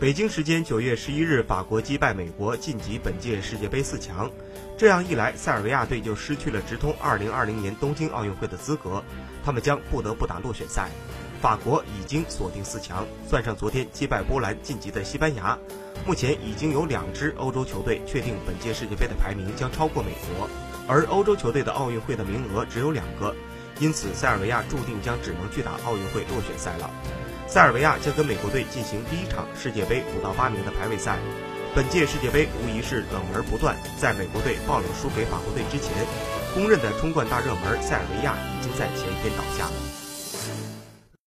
北京时间九月十一日，法国击败美国晋级本届世界杯四强。这样一来，塞尔维亚队就失去了直通二零二零年东京奥运会的资格，他们将不得不打落选赛。法国已经锁定四强，算上昨天击败波兰晋级的西班牙，目前已经有两支欧洲球队确定本届世界杯的排名将超过美国，而欧洲球队的奥运会的名额只有两个，因此塞尔维亚注定将只能去打奥运会落选赛了。塞尔维亚将跟美国队进行第一场世界杯五到八名的排位赛。本届世界杯无疑是冷门不断，在美国队爆冷输给法国队之前，公认的冲冠大热门塞尔维亚已经在前一天倒下了。